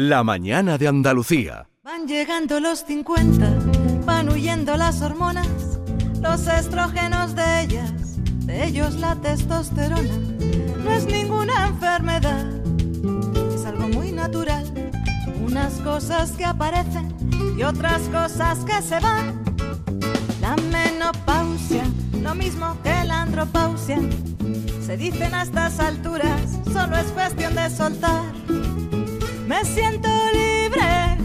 La mañana de Andalucía. Van llegando los 50, van huyendo las hormonas, los estrógenos de ellas, de ellos la testosterona. No es ninguna enfermedad, es algo muy natural. Unas cosas que aparecen y otras cosas que se van. La menopausia, lo mismo que la andropausia. Se dicen a estas alturas, solo es cuestión de soltar. Me siento libre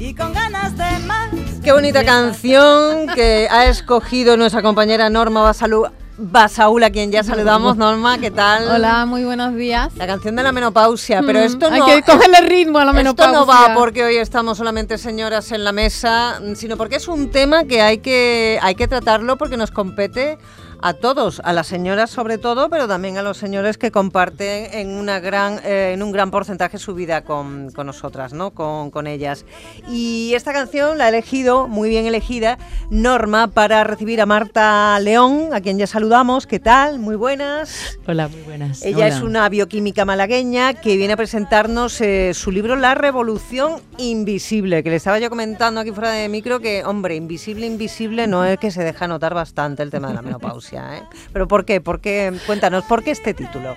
y con ganas de más. Qué bonita canción que ha escogido nuestra compañera Norma Basalu. Basaúl, a quien ya saludamos, Norma, ¿qué tal? Hola, muy buenos días. La canción de la menopausia, pero esto no... Hay que cogerle ritmo a la menopausia. Esto no va porque hoy estamos solamente señoras en la mesa, sino porque es un tema que hay que, hay que tratarlo porque nos compete a todos, a las señoras sobre todo, pero también a los señores que comparten en, una gran, eh, en un gran porcentaje su vida con, con nosotras, ¿no? Con, con, ellas. Y esta canción la ha elegido, muy bien elegida, Norma, para recibir a Marta León, a quien ya saludamos. ¿Qué tal? Muy buenas. Hola, muy buenas. Ella es una bioquímica malagueña que viene a presentarnos eh, su libro La Revolución Invisible, que le estaba yo comentando aquí fuera de micro que, hombre, invisible, invisible no es que se deja notar bastante el tema de la menopausia. ¿Eh? ¿Pero por qué? ¿Por qué? Cuéntanos, ¿por qué este título?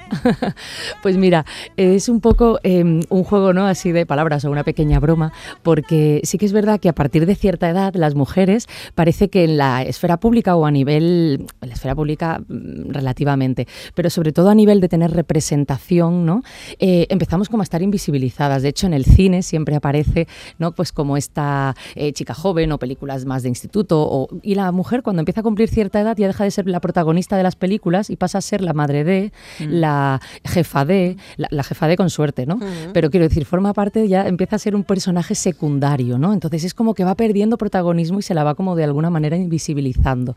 pues mira, es un poco em, un juego ¿no? así de palabras o una pequeña broma, porque sí que es verdad que a partir de cierta edad las mujeres parece que en la esfera pública o a nivel, en la esfera pública mm, relativamente, pero sobre todo a nivel de tener representación, ¿no? Eh, empezamos como a estar invisibilizadas. De hecho, en el cine siempre aparece ¿no? pues como esta eh, chica joven o películas más de instituto, o, y la mujer cuando empieza a cumplir cierta edad ya deja de ser la protagonista de las películas y pasa a ser la madre de, mm. la jefa de, la, jefa de con suerte, ¿no? Pero quiero decir, forma parte, ya empieza a ser un personaje secundario, ¿no? Entonces es como que va perdiendo protagonismo y se la va como de alguna manera invisibilizando.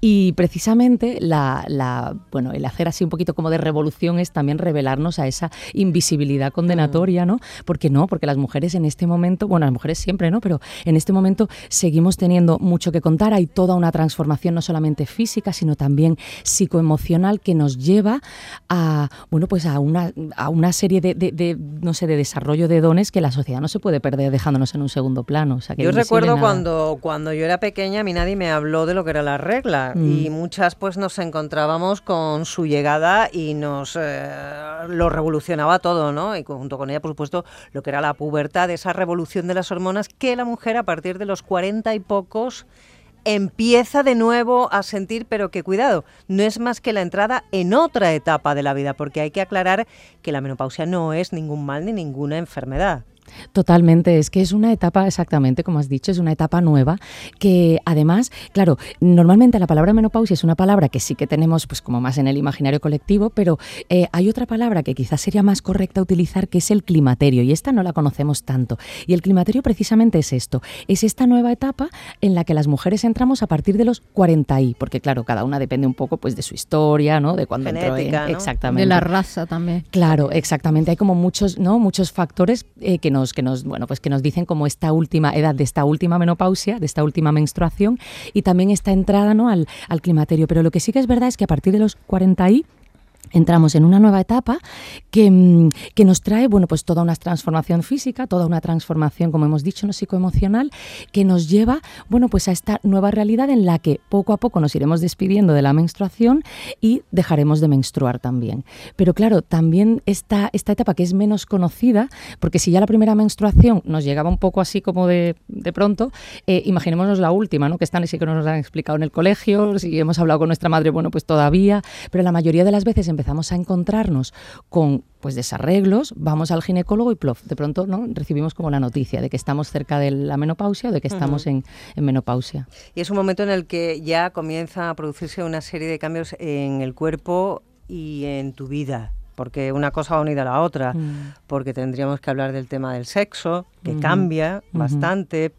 Y precisamente la, la bueno, el hacer así un poquito como de revolución es también revelarnos a esa invisibilidad condenatoria, ¿no? Porque no, porque las mujeres en este momento, bueno, las mujeres siempre, ¿no? Pero en este momento seguimos teniendo mucho que contar, hay toda una transformación no solamente física, sino también psicoemocional que nos lleva a, bueno, pues a una, a una serie de, no sé, de desarrollo de dones que la sociedad no se puede perder dejándonos en un segundo plano. yo recuerdo cuando, cuando yo era pequeña, a mí nadie me habló de lo que era la regla mm. y muchas pues nos encontrábamos con su llegada y nos eh, lo revolucionaba todo, ¿no? Y junto con ella, por supuesto, lo que era la pubertad, esa revolución de las hormonas que la mujer a partir de los cuarenta y pocos empieza de nuevo a sentir, pero que cuidado, no es más que la entrada en otra etapa de la vida, porque hay que aclarar que la menopausia no es ningún mal ni ninguna enfermedad. Totalmente, es que es una etapa, exactamente como has dicho, es una etapa nueva que además, claro, normalmente la palabra menopausia es una palabra que sí que tenemos pues como más en el imaginario colectivo, pero eh, hay otra palabra que quizás sería más correcta utilizar que es el climaterio y esta no la conocemos tanto. Y el climaterio precisamente es esto, es esta nueva etapa en la que las mujeres entramos a partir de los 40 y, porque claro, cada una depende un poco pues de su historia, ¿no? De cuando entró en, exactamente. De la raza también. Claro, exactamente, hay como muchos, ¿no? muchos factores eh, que no que nos, bueno, pues que nos dicen como esta última edad de esta última menopausia, de esta última menstruación y también esta entrada ¿no? al, al climaterio. Pero lo que sí que es verdad es que a partir de los 40 y entramos en una nueva etapa mm, que, nos trae bueno pues toda una transformación física toda una transformación como hemos dicho no psicoemocional que nos lleva bueno pues a esta nueva realidad en la que poco a poco nos iremos despidiendo de la menstruación y dejaremos de menstruar también. Pero claro también esta esta etapa que es menos conocida porque si ya la primera menstruación nos llegaba un poco así como de, de pronto eh, imaginémonos la última no que están así que nos han explicado en el colegio si hemos hablado con nuestra madre bueno pues todavía pero la mayoría de las veces empezamos a encontrarnos con pues desarreglos, vamos al ginecólogo y plof, de pronto ¿no? recibimos como la noticia de que estamos cerca de la menopausia o de que estamos en, menopausia. Y es un momento en el que ya comienza a producirse una serie de cambios en el cuerpo y en tu vida porque una cosa va unida a la otra, mm. porque tendríamos que hablar del tema del sexo, que cambia bastante,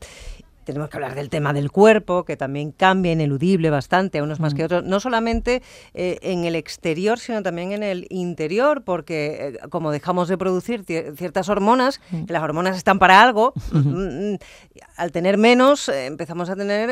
tenemos que hablar del tema del cuerpo, que también cambia ineludible bastante a unos más Mm. que otros, no solamente eh, en el exterior, sino también en el interior, porque eh, como dejamos de producir ci- ciertas hormonas, Mm. que las hormonas están para algo, mm, al tener menos eh, empezamos a tener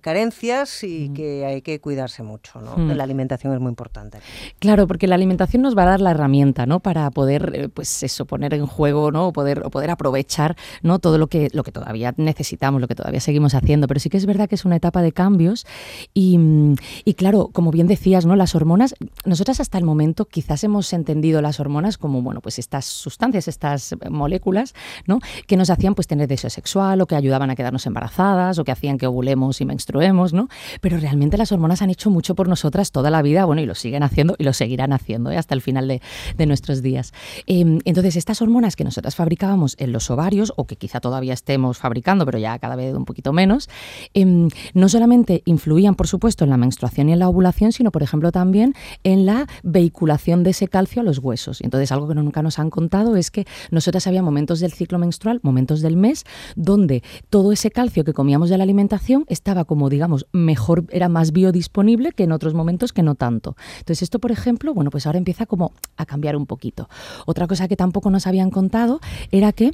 carencias y que hay que cuidarse mucho. ¿no? Mm. La alimentación es muy importante. Claro, porque la alimentación nos va a dar la herramienta, ¿no? Para poder, pues eso, poner en juego, ¿no? O poder, o poder aprovechar, ¿no? Todo lo que, lo que todavía necesitamos, lo que todavía seguimos haciendo. Pero sí que es verdad que es una etapa de cambios y, mm, y claro, como bien decías, ¿no? Las hormonas, nosotras hasta el momento quizás hemos entendido las hormonas como, bueno, pues estas sustancias, estas moléculas, ¿no? Que nos hacían pues tener deseo sexual o que ayudaban a quedarnos embarazadas o que hacían que ovulemos y menstruemos, ¿no? Pero realmente las hormonas han hecho mucho por nosotras toda la vida, bueno, y lo siguen haciendo y lo seguirán haciendo ¿eh? hasta el final de, nuestros días. Eh, entonces, estas hormonas que nosotras fabricábamos en los ovarios, o que quizá todavía estemos fabricando, pero ya cada vez un poquito menos, eh, no solamente influían, por supuesto, en la menstruación y en la ovulación, sino, por ejemplo, también en la vehiculación de ese calcio a los huesos. Y entonces, algo que nunca nos han contado es que nosotras había momentos del ciclo menstrual, momentos del mes, donde todo ese calcio que comíamos de la alimentación estaba como, digamos, mejor, era más biodisponible que en otros momentos que no tanto. Entonces, esto, por ejemplo, bueno, pues ahora empieza como a cambiar un poquito. Otra cosa que tampoco nos habían contado era que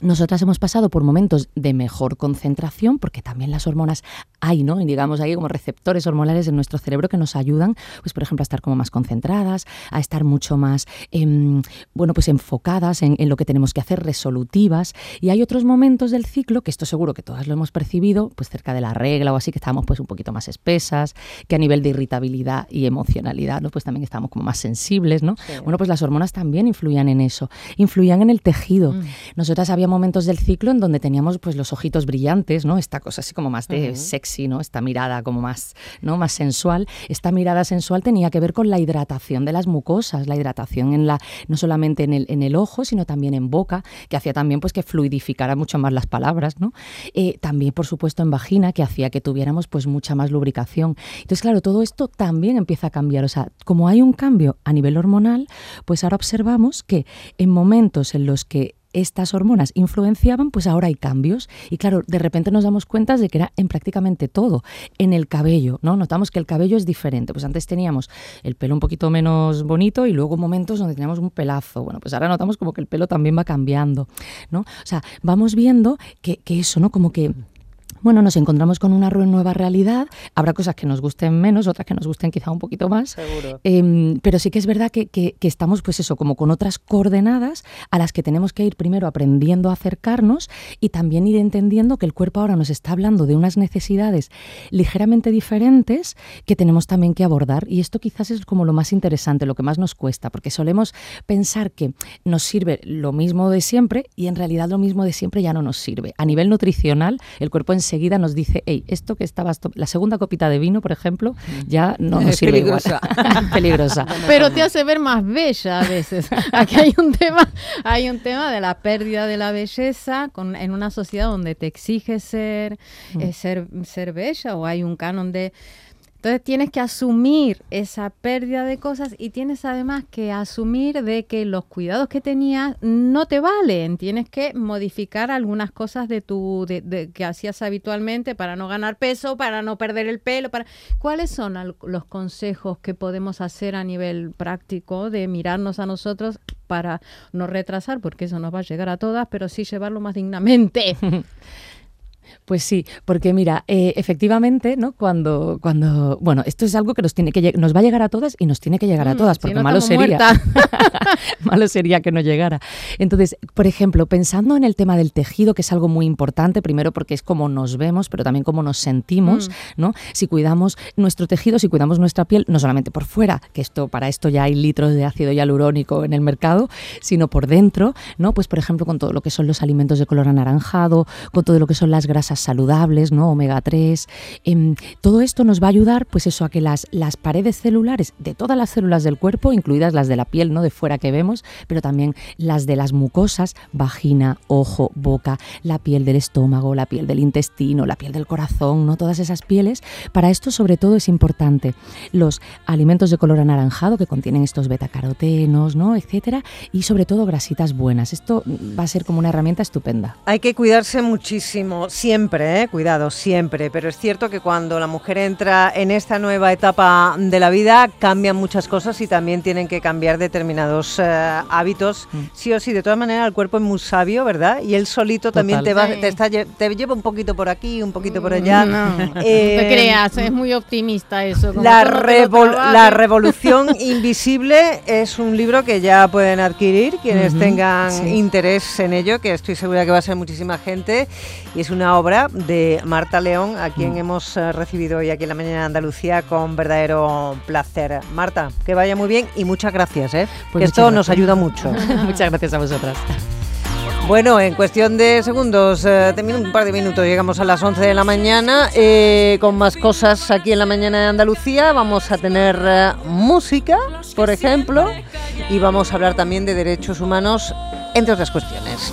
nosotras hemos pasado por momentos de mejor concentración, porque también las hormonas hay, ¿no? Y digamos, hay como receptores hormonales en nuestro cerebro que nos ayudan, pues por ejemplo, a estar como más concentradas, a estar mucho más, em, bueno, pues enfocadas en, en lo que tenemos que hacer, resolutivas. Y hay otros momentos del ciclo, que esto seguro que todas lo hemos percibido, pues cerca de la regla o así, que estamos pues un poquito más espesas, que a nivel de irritabilidad y emocionalidad, ¿no? Pues también estamos como más sensibles, ¿no? Sí. Bueno, pues las hormonas también influían en eso, influían en el tejido. Nosotras había momentos del ciclo en donde teníamos pues los ojitos brillantes, ¿no? Esta cosa así como más de Ujú. Sexy, ¿no? Esta mirada como más, ¿no? Más sensual. Esta mirada sensual tenía que ver con la hidratación de las mucosas, la hidratación en la no solamente en el, en el ojo, sino también en boca, que hacía también pues que fluidificara mucho más las palabras, ¿no? Eh, también, por supuesto, en vagina, que hacía que tuviéramos pues mucha más lubricación. Entonces, claro, todo esto también empieza a cambiar. O sea, como hay un cambio a nivel hormonal, pues ahora observamos que en momentos en los que estas hormonas influenciaban, pues ahora hay cambios. Y claro, de repente nos damos cuenta de que era en prácticamente todo. En el cabello, ¿no? Notamos que el cabello es diferente. Pues antes teníamos el pelo un poquito menos bonito y luego momentos donde teníamos un pelazo. Bueno, pues ahora notamos como que el pelo también va cambiando, ¿no? O sea, vamos viendo que, que eso, ¿no? Como que bueno, nos encontramos con una nueva realidad. Habrá cosas que nos gusten menos, otras que nos gusten quizá un poquito más. Seguro. Em, pero sí que es verdad que, que- que estamos, pues eso, como con otras coordenadas a las que tenemos que ir primero aprendiendo a acercarnos y también ir entendiendo que el cuerpo ahora nos está hablando de unas necesidades ligeramente diferentes que tenemos también que abordar. Y esto quizás es como lo más interesante, lo que más nos cuesta, porque solemos pensar que nos sirve lo mismo de siempre y en realidad lo mismo de siempre ya no nos sirve. A nivel nutricional, el cuerpo enseguida nos dice, hey, esto que estabas, la segunda copita de vino, por ejemplo, ya no nos Es sirve igual". peligrosa. peligrosa. Pero te hace ver más bella a veces. Aquí hay un tema, hay un tema de la pérdida de la belleza con, en una sociedad donde te exige ser, eh, ser, ser bella o hay un canon de entonces tienes que asumir esa pérdida de cosas y tienes además que asumir de que los cuidados que tenías no te valen. Tienes que modificar algunas cosas de tu de, que hacías habitualmente para no ganar peso, para no perder el pelo. ¿Cuáles son al- los consejos que podemos hacer a nivel práctico de mirarnos a nosotros para no retrasar, porque eso nos va a llegar a todas, pero sí llevarlo más dignamente? Pues sí, porque mira, eh, efectivamente, ¿no? Cuando, cuando, bueno, esto es algo que nos tiene que nos va a llegar a todas y nos tiene que llegar a Mm, todas, si porque no malo sería, malo sería que no llegara. Entonces, por ejemplo, pensando en el tema del tejido, que es algo muy importante, primero porque es como nos vemos, pero también como nos sentimos, Mm. ¿no? Si cuidamos nuestro tejido, si cuidamos nuestra piel, no solamente por fuera, que esto para esto ya hay litros de ácido hialurónico en el mercado, sino por dentro, ¿no? Pues por ejemplo, con todo lo que son los alimentos de color anaranjado, con todo lo que son las grasas saludables, ¿no? Omega 3. em, todo esto nos va a ayudar, pues eso, a que las, las paredes celulares de todas las células del cuerpo, incluidas las de la piel, ¿no? De fuera que vemos, pero también las de las mucosas, vagina, ojo, boca, la piel del estómago, la piel del intestino, la piel del corazón, ¿no? Todas esas pieles. Para esto, sobre todo, es importante los alimentos de color anaranjado que contienen estos betacarotenos, ¿no? Etcétera. Y sobre todo grasitas buenas. Esto va a ser como una herramienta estupenda. Hay que cuidarse muchísimo. Siempre, ¿eh? cuidado, siempre, pero es cierto que cuando la mujer entra en esta nueva etapa de la vida cambian muchas cosas y también tienen que cambiar determinados eh, hábitos. Mm. Sí o sí, de todas maneras el cuerpo es muy sabio, ¿verdad? Y él solito también te, va, te, está, te, lleva un poquito por aquí, un poquito por allá. No, eh, te creas, es muy optimista eso. La, la Revolución Invisible es un libro que ya pueden adquirir quienes tengan interés en ello, que estoy segura que va a ser muchísima gente. Y es una obra de Marta León, a quien mm. hemos eh, recibido hoy aquí en la mañana de Andalucía con verdadero placer. Marta, que vaya muy bien y muchas gracias, ¿eh? Pues esto nos ayuda mucho. muchas gracias a vosotras. Bueno, en cuestión de segundos, eh, un par de minutos, llegamos a las 11 de la mañana eh, con más cosas aquí en la mañana de Andalucía. Vamos a tener eh, música, por ejemplo, y vamos a hablar también de derechos humanos, entre otras cuestiones.